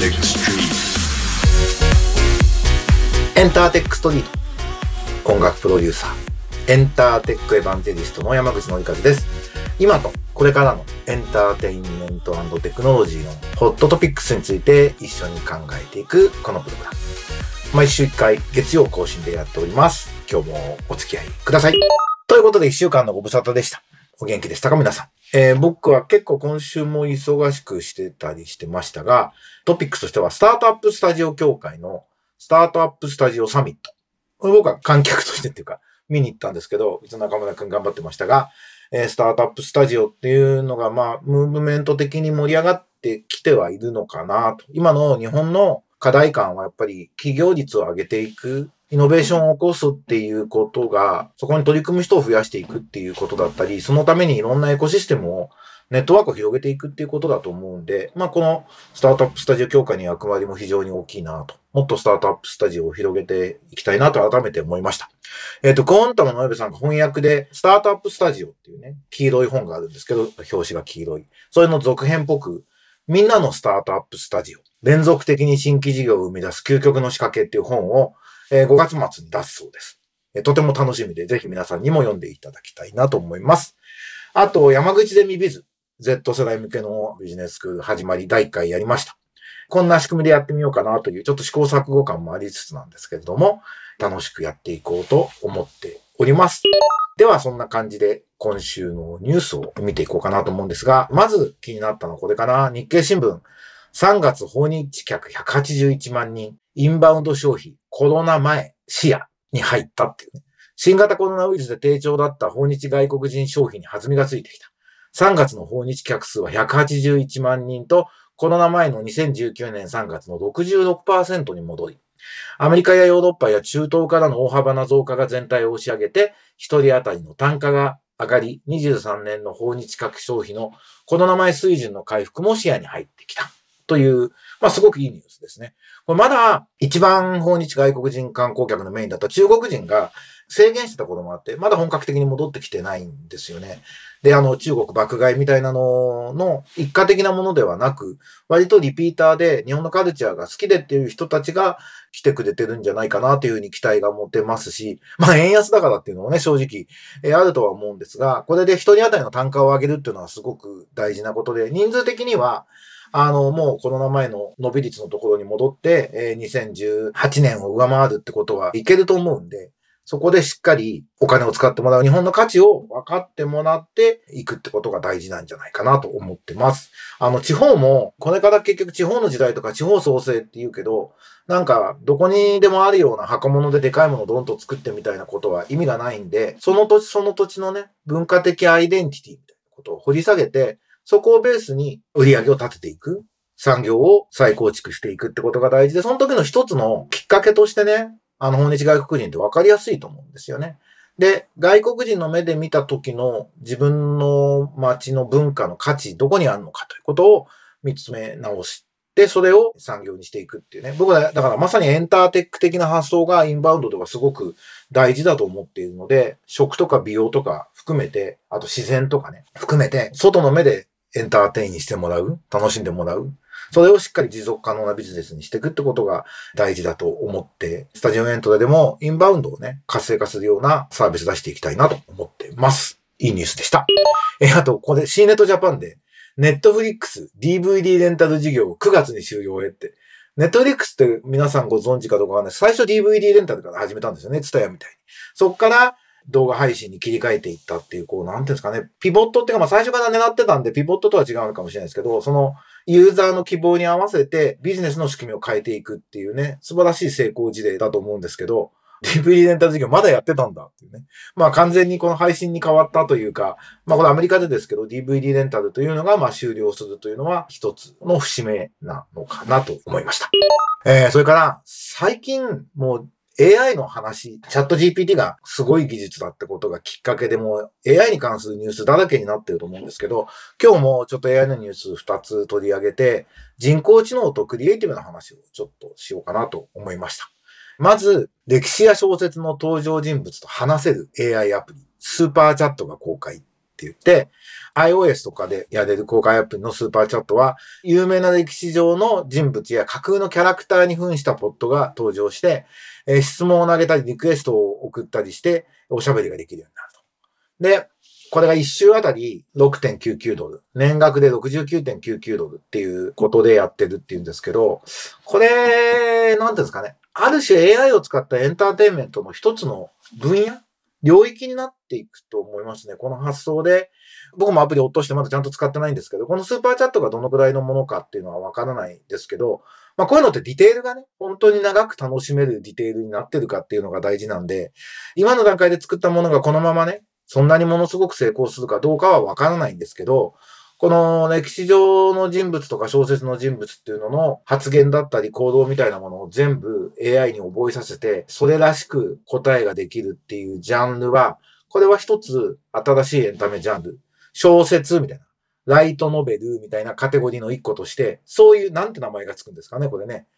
エンターテックストリート。音楽プロデューサー。エンターテックエヴァンジェリストの山口のりかずです。今とこれからのエンターテインメントテクノロジーのホットトピックスについて一緒に考えていくこのプログラム。毎週1回月曜更新でやっております。今日もお付き合いください。ということで1週間のご無沙汰でした。お元気でしたか？皆さん。えー、僕は結構今週も忙しくしてたりしてましたが、トピックスとしてはスタートアップスタジオ協会のスタートアップスタジオサミット。これ僕は観客としてっていうか、見に行ったんですけど、いつ中村くん頑張ってましたが、えー、スタートアップスタジオっていうのが、まあ、ムーブメント的に盛り上がってきてはいるのかなと。今の日本の課題感はやっぱり企業率を上げていくイノベーションを起こすっていうことが、そこに取り組む人を増やしていくっていうことだったり、そのためにいろんなエコシステムをネットワークを広げていくっていうことだと思うんで、まあ、このスタートアップスタジオ協会の役割も非常に大きいなと。もっとスタートアップスタジオを広げていきたいなと改めて思いました。えっ、ー、と、コーンタムのエベさんが翻訳で、スタートアップスタジオっていうね、黄色い本があるんですけど、表紙が黄色い。それの続編っぽく、みんなのスタートアップスタジオ。連続的に新規事業を生み出す究極の仕掛けっていう本をえ、5月末に出すそうです。え、とても楽しみで、ぜひ皆さんにも読んでいただきたいなと思います。あと、山口ゼミビズ、Z 世代向けのビジネススクール始まり第1回やりました。こんな仕組みでやってみようかなという、ちょっと試行錯誤感もありつつなんですけれども、楽しくやっていこうと思っております。では、そんな感じで今週のニュースを見ていこうかなと思うんですが、まず気になったのはこれかな。日経新聞。3月訪日客181万人。インバウンド消費、コロナ前、視野に入ったっていうね。新型コロナウイルスで低調だった訪日外国人消費に弾みがついてきた。3月の訪日客数は181万人と、コロナ前の2019年3月の66%に戻り、アメリカやヨーロッパや中東からの大幅な増加が全体を押し上げて、一人当たりの単価が上がり、23年の訪日客消費のコロナ前水準の回復も視野に入ってきた。という、まあすごくいいニュースですね。これまだ一番訪日外国人観光客のメインだった中国人が制限してたこともあって、まだ本格的に戻ってきてないんですよね。で、あの、中国爆買いみたいなのの一過的なものではなく、割とリピーターで日本のカルチャーが好きでっていう人たちが来てくれてるんじゃないかなというふうに期待が持てますし、まあ円安だからっていうのもね、正直、えあるとは思うんですが、これで一人当たりの単価を上げるっていうのはすごく大事なことで、人数的には、あの、もうコロナ前の伸び率のところに戻って、えー、2018年を上回るってことはいけると思うんで、そこでしっかりお金を使ってもらう日本の価値を分かってもらっていくってことが大事なんじゃないかなと思ってます。あの、地方も、これから結局地方の時代とか地方創生って言うけど、なんか、どこにでもあるような箱物ででかいものをどんと作ってみたいなことは意味がないんで、その土地その土地のね、文化的アイデンティティみたいなことを掘り下げて、そこをベースに売り上げを立てていく。産業を再構築していくってことが大事で、その時の一つのきっかけとしてね、あの、訪日外国人って分かりやすいと思うんですよね。で、外国人の目で見た時の自分の街の文化の価値、どこにあるのかということを見つめ直して、それを産業にしていくっていうね。僕は、だからまさにエンターテック的な発想がインバウンドではすごく大事だと思っているので、食とか美容とか含めて、あと自然とかね、含めて、外の目でエンターテインしてもらう、楽しんでもらう？それをしっかり持続可能なビジネスにしていくってことが大事だと思って、スタジオエントラでもインバウンドをね、活性化するようなサービス出していきたいなと思ってます。いいニュースでした。え、あと、ここで C ネットジャパンで、ネットフリックス DVD レンタル事業を9月に終了へって、ネットフリックスって皆さんご存知かどうかわかんない最初 DVD レンタルから始めたんですよね。ツタヤみたいに。そっから動画配信に切り替えていったっていう、こう、なんていうんですかね、ピボットっていうか、まあ最初から狙ってたんで、ピボットとは違うのかもしれないですけど、その、ユーザーの希望に合わせてビジネスの仕組みを変えていくっていうね、素晴らしい成功事例だと思うんですけど、DVD レンタル事業まだやってたんだっていうね。まあ完全にこの配信に変わったというか、まあこれアメリカでですけど DVD レンタルというのがまあ終了するというのは一つの節目なのかなと思いました。えー、それから最近もう AI の話、 ChatGPT がすごい技術だってことがきっかけでも AI に関するニュースだらけになってると思うんですけど、今日もちょっと AI のニュース2つ取り上げて、人工知能とクリエイティブな話をちょっとしようかなと思いました。まず、歴史や小説の登場人物と話せる AI アプリ、スーパーチャットが公開。って言って、iOS とかでやれる公開アプリのスーパーチャットは、有名な歴史上の人物や架空のキャラクターに扮したボットが登場して、えー、質問を投げたり、リクエストを送ったりして、おしゃべりができるようになると。で、これが1週あたり6.99ドル。年額で69.99ドルっていうことでやってるっていうんですけど、これ、なんていうんですかね。ある種 AI を使ったエンターテインメントの一つの分野領域になっていくと思いますね。この発想で。僕もアプリ落としてまだちゃんと使ってないんですけど、このスーパーチャットがどのくらいのものかっていうのはわからないですけど、まあこういうのってディテールがね、本当に長く楽しめるディテールになってるかっていうのが大事なんで、今の段階で作ったものがこのままね、そんなにものすごく成功するかどうかはわからないんですけど、この歴史上の人物とか小説の人物っていうのの発言だったり行動みたいなものを全部 AI に覚えさせて、それらしく答えができるっていうジャンルは、これは一つ新しいエンタメジャンル。小説みたいな。ライトノベルみたいなカテゴリーの一個として、そういう、なんて名前がつくんですかね、これね。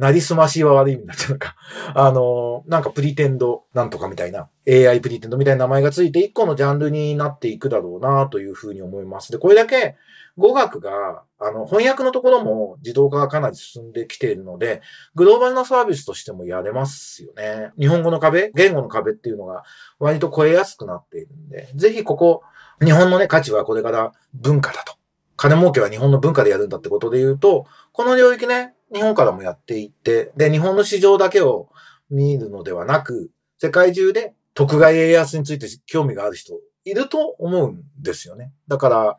なりすましは悪い意味になっちゃうのか。あの、なんかプリテンドなんとかみたいな、AI プリテンドみたいな名前がついて一個のジャンルになっていくだろうなというふうに思います。で、これだけ語学が、あの、翻訳のところも自動化がかなり進んできているので、グローバルなサービスとしてもやれますよね。日本語の壁、言語の壁っていうのが割と超えやすくなっているんで、ぜひここ、日本のね、価値はこれから文化だと。金儲けは日本の文化でやるんだってことで言うと、この領域ね、日本からもやっていって、で、日本の市場だけを見るのではなく、世界中で特外家康について興味がある人いると思うんですよね。だから、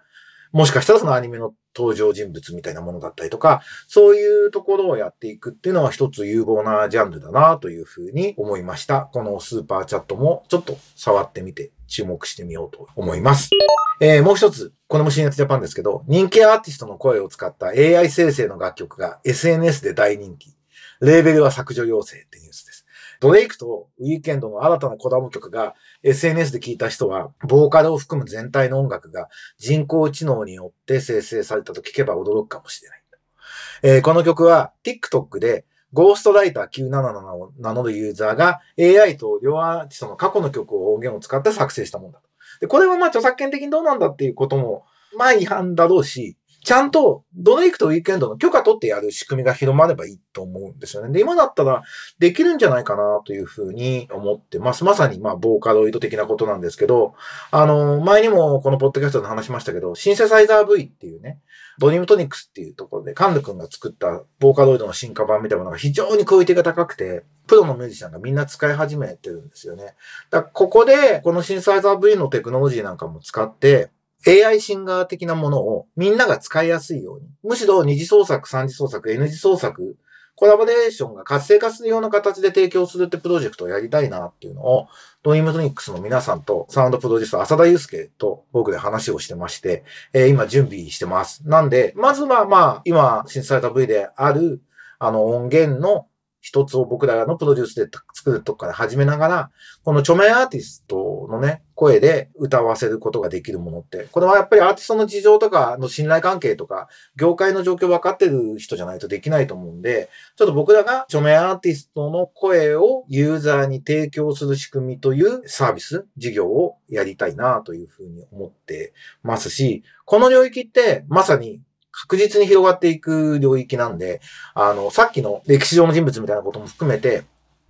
もしかしたらそのアニメの登場人物みたいなものだったりとか、そういうところをやっていくっていうのは一つ有望なジャンルだなというふうに思いました。このスーパーチャットもちょっと触ってみて注目してみようと思います。えー、もう一つ、これも新越ジャパンですけど、人気アーティストの声を使った AI 生成の楽曲が SNS で大人気。レーベルは削除要請ってニュースです。ドレイクとウィーケンドの新たなコラボ曲が SNS で聴いた人は、ボーカルを含む全体の音楽が人工知能によって生成されたと聞けば驚くかもしれない。えー、この曲は TikTok でゴーストライター977を名乗るユーザーが AI と両アーティストの過去の曲を音源を使って作成したものだと。で、これはまあ著作権的にどうなんだっていうことも、まあ違反だろうし、ちゃんとドレイクとウィークエンドの許可取ってやる仕組みが広まればいいと思うんですよね。で、今だったらできるんじゃないかなというふうに思ってます。まさにまあボーカロイド的なことなんですけど、あの、前にもこのポッドキャストで話しましたけど、シンセサイザー V っていうね、ドリームトニックスっていうところで、カンヌ君が作ったボーカロイドの進化版みたいなものが非常にクオリティが高くて、プロのミュージシャンがみんな使い始めてるんですよね。だここで、このシンセサイザー V のテクノロジーなんかも使って、AI シンガー的なものをみんなが使いやすいように、むしろ二次創作、三次創作、N 次創作、コラボレーションが活性化するような形で提供するってプロジェクトをやりたいなっていうのを、ドリームトニックスの皆さんとサウンドプロデューサー浅田祐介と僕で話をしてまして、えー、今準備してます。なんで、まずはまあ、今、新された V である、あの音源の一つを僕らのプロデュースで作るとこから始めながら、この著名アーティストのね、声で歌わせることができるものって、これはやっぱりアーティストの事情とかの信頼関係とか、業界の状況分かってる人じゃないとできないと思うんで、ちょっと僕らが著名アーティストの声をユーザーに提供する仕組みというサービス、事業をやりたいなというふうに思ってますし、この領域ってまさに確実に広がっていく領域なんで、あの、さっきの歴史上の人物みたいなことも含めて、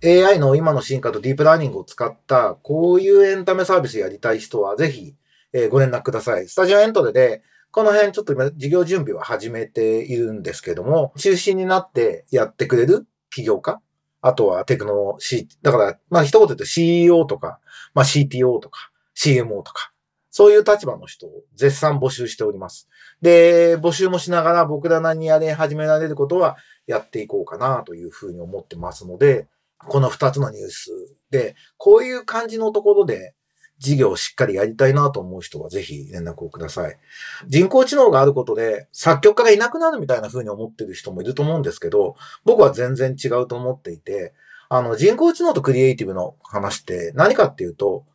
AI の今の進化とディープラーニングを使った、こういうエンタメサービスやりたい人は、ぜひ、え、ご連絡ください。スタジオエントレで、この辺ちょっと今、事業準備は始めているんですけども、中心になってやってくれる起業家あとはテクノ C、だから、まあ一言で言うと CEO とか、まあ CTO とか、CMO とか、そういう立場の人を絶賛募集しております。で、募集もしながら僕らなりにやり始められることはやっていこうかなというふうに思ってますので、この二つのニュースで、こういう感じのところで事業をしっかりやりたいなと思う人はぜひ連絡をください。人工知能があることで作曲家がいなくなるみたいな風に思ってる人もいると思うんですけど、僕は全然違うと思っていて、あの人工知能とクリエイティブの話って何かっていうと、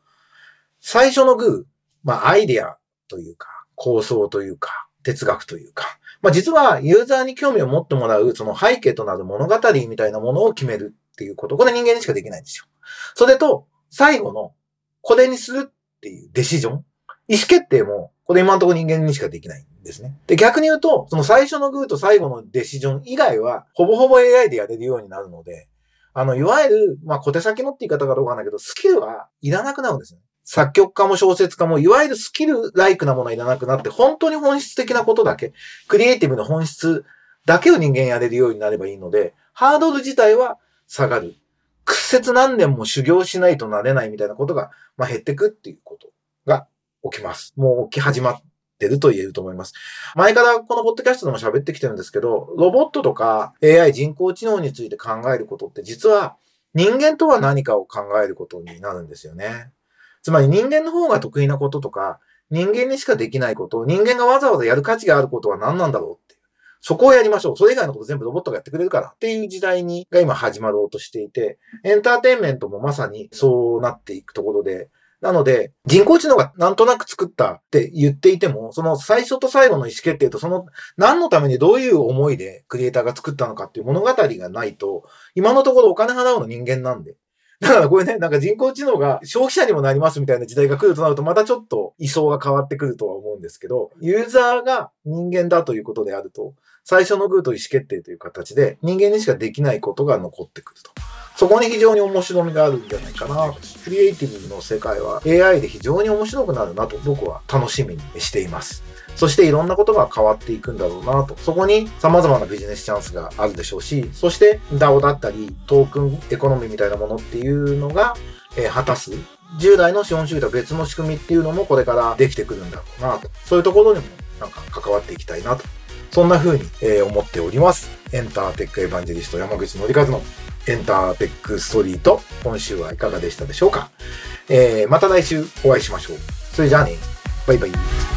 最初のグー、まあ、アイデアというか、構想というか、哲学というか、まあ、実はユーザーに興味を持ってもらう、その背景となる物語みたいなものを決めるっていうこと。これ人間にしかできないんですよ。それと、最後の、これにするっていうデシジョン。意思決定も、これ今のところ人間にしかできないんですね。で、逆に言うと、その最初のグーと最後のデシジョン以外は、ほぼほぼ AI でやれるようになるので、あの、いわゆる、まあ、小手先のって言い方がどうかなんだけど、スキルはいらなくなるんですね。作曲家も小説家も、いわゆるスキルライクなものはいらなくなって、本当に本質的なことだけ、クリエイティブの本質だけを人間やれるようになればいいので、ハードル自体は下がる。屈折何年も修行しないとなれないみたいなことが、まあ、減ってくっていうことが起きます。もう起き始まってると言えると思います。前からこのポッドキャストでも喋ってきてるんですけど、ロボットとか AI 人工知能について考えることって実は人間とは何かを考えることになるんですよね。つまり人間の方が得意なこととか、人間にしかできないこと、人間がわざわざやる価値があることは何なんだろうって。そこをやりましょう。それ以外のこと全部ロボットがやってくれるからっていう時代に、が今始まろうとしていて、エンターテインメントもまさにそうなっていくところで、なので、人工知能がなんとなく作ったって言っていても、その最初と最後の意思決定と、その何のためにどういう思いでクリエイターが作ったのかっていう物語がないと、今のところお金払うの人間なんで。だからこれね、なんか人工知能が消費者にもなりますみたいな時代が来るとなると、またちょっと位相が変わってくるとは思うんですけど、ユーザーが人間だということであると、最初のグーと意思決定という形で人間にしかできないことが残ってくると。そこに非常に面白みがあるんじゃないかな。クリエイティブの世界は AI で非常に面白くなるなと僕は楽しみにしています。そしていろんなことが変わっていくんだろうなと。そこに様々なビジネスチャンスがあるでしょうし、そして DAO だったりトークンエコノミーみたいなものっていうのが、え、果たす従来の資本主義とは別の仕組みっていうのもこれからできてくるんだろうなと。そういうところにもなんか関わっていきたいなと。そんな風に、えー、思っております。エンターテックエヴァンジェリスト山口のりかずのエンターテックストリート、今週はいかがでしたでしょうか、えー、また来週お会いしましょう。それじゃあね、バイバイ。